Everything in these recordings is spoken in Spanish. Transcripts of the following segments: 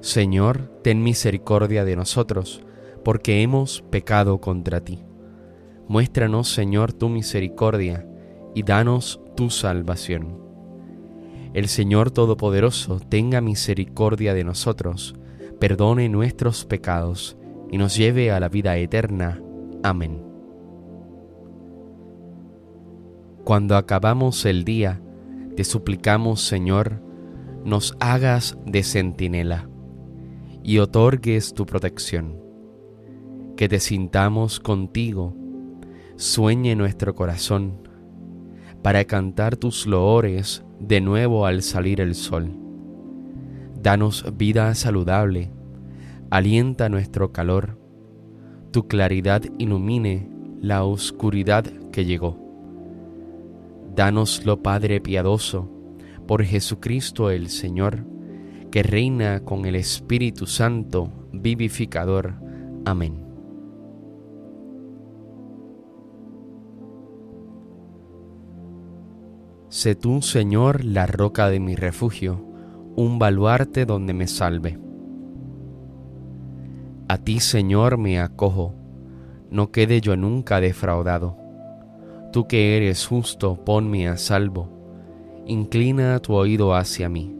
Señor, ten misericordia de nosotros, porque hemos pecado contra ti. Muéstranos, Señor, tu misericordia, y danos tu salvación. El Señor Todopoderoso tenga misericordia de nosotros, perdone nuestros pecados, y nos lleve a la vida eterna. Amén. Cuando acabamos el día, te suplicamos, Señor, nos hagas de centinela y otorgues tu protección. Que te sintamos contigo, sueñe nuestro corazón, para cantar tus loores de nuevo al salir el sol. Danos vida saludable, alienta nuestro calor, tu claridad ilumine la oscuridad que llegó. Danoslo, Padre piadoso, por Jesucristo el Señor, que reina con el Espíritu Santo, vivificador. Amén. Sé tú, Señor, la roca de mi refugio, un baluarte donde me salve. A ti, Señor, me acojo, no quede yo nunca defraudado. Tú que eres justo, ponme a salvo, inclina tu oído hacia mí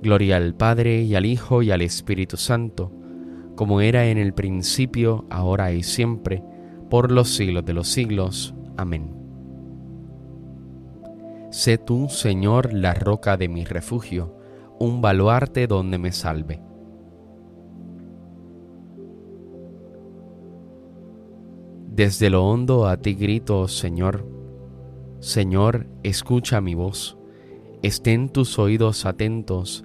Gloria al Padre y al Hijo y al Espíritu Santo, como era en el principio, ahora y siempre, por los siglos de los siglos. Amén. Sé tú, Señor, la roca de mi refugio, un baluarte donde me salve. Desde lo hondo a ti grito, Señor. Señor, escucha mi voz. Estén tus oídos atentos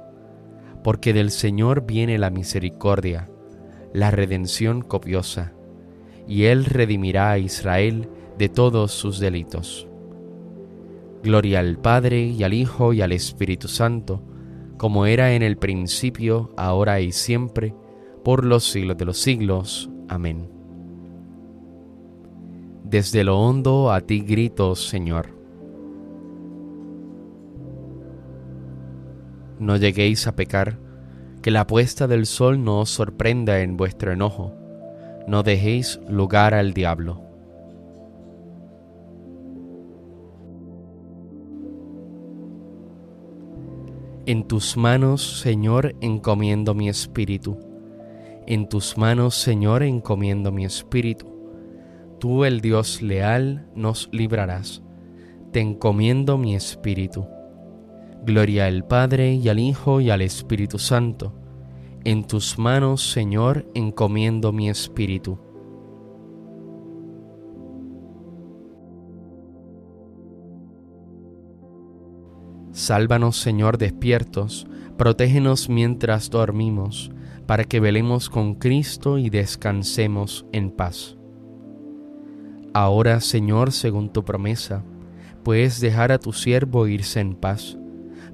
porque del Señor viene la misericordia, la redención copiosa, y Él redimirá a Israel de todos sus delitos. Gloria al Padre y al Hijo y al Espíritu Santo, como era en el principio, ahora y siempre, por los siglos de los siglos. Amén. Desde lo hondo a ti grito, Señor. No lleguéis a pecar, que la puesta del sol no os sorprenda en vuestro enojo, no dejéis lugar al diablo. En tus manos, Señor, encomiendo mi espíritu. En tus manos, Señor, encomiendo mi espíritu. Tú, el Dios leal, nos librarás. Te encomiendo mi espíritu. Gloria al Padre y al Hijo y al Espíritu Santo. En tus manos, Señor, encomiendo mi espíritu. Sálvanos, Señor, despiertos, protégenos mientras dormimos, para que velemos con Cristo y descansemos en paz. Ahora, Señor, según tu promesa, puedes dejar a tu siervo irse en paz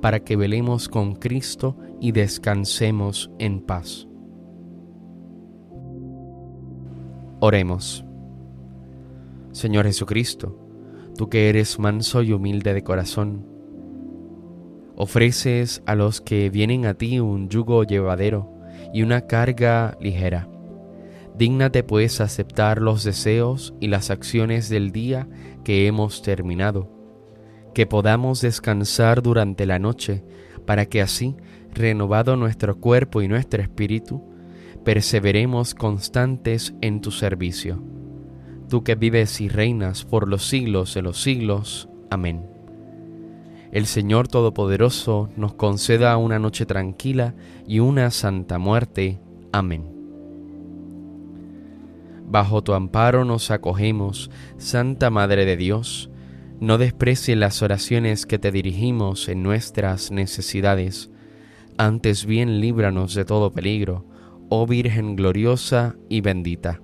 para que velemos con Cristo y descansemos en paz. Oremos. Señor Jesucristo, tú que eres manso y humilde de corazón, ofreces a los que vienen a ti un yugo llevadero y una carga ligera. Dígnate pues aceptar los deseos y las acciones del día que hemos terminado, que podamos descansar durante la noche, para que así, renovado nuestro cuerpo y nuestro espíritu, perseveremos constantes en tu servicio. Tú que vives y reinas por los siglos de los siglos. Amén. El Señor Todopoderoso nos conceda una noche tranquila y una santa muerte. Amén. Bajo tu amparo nos acogemos, Santa Madre de Dios. No desprecie las oraciones que te dirigimos en nuestras necesidades. Antes bien líbranos de todo peligro, oh Virgen gloriosa y bendita.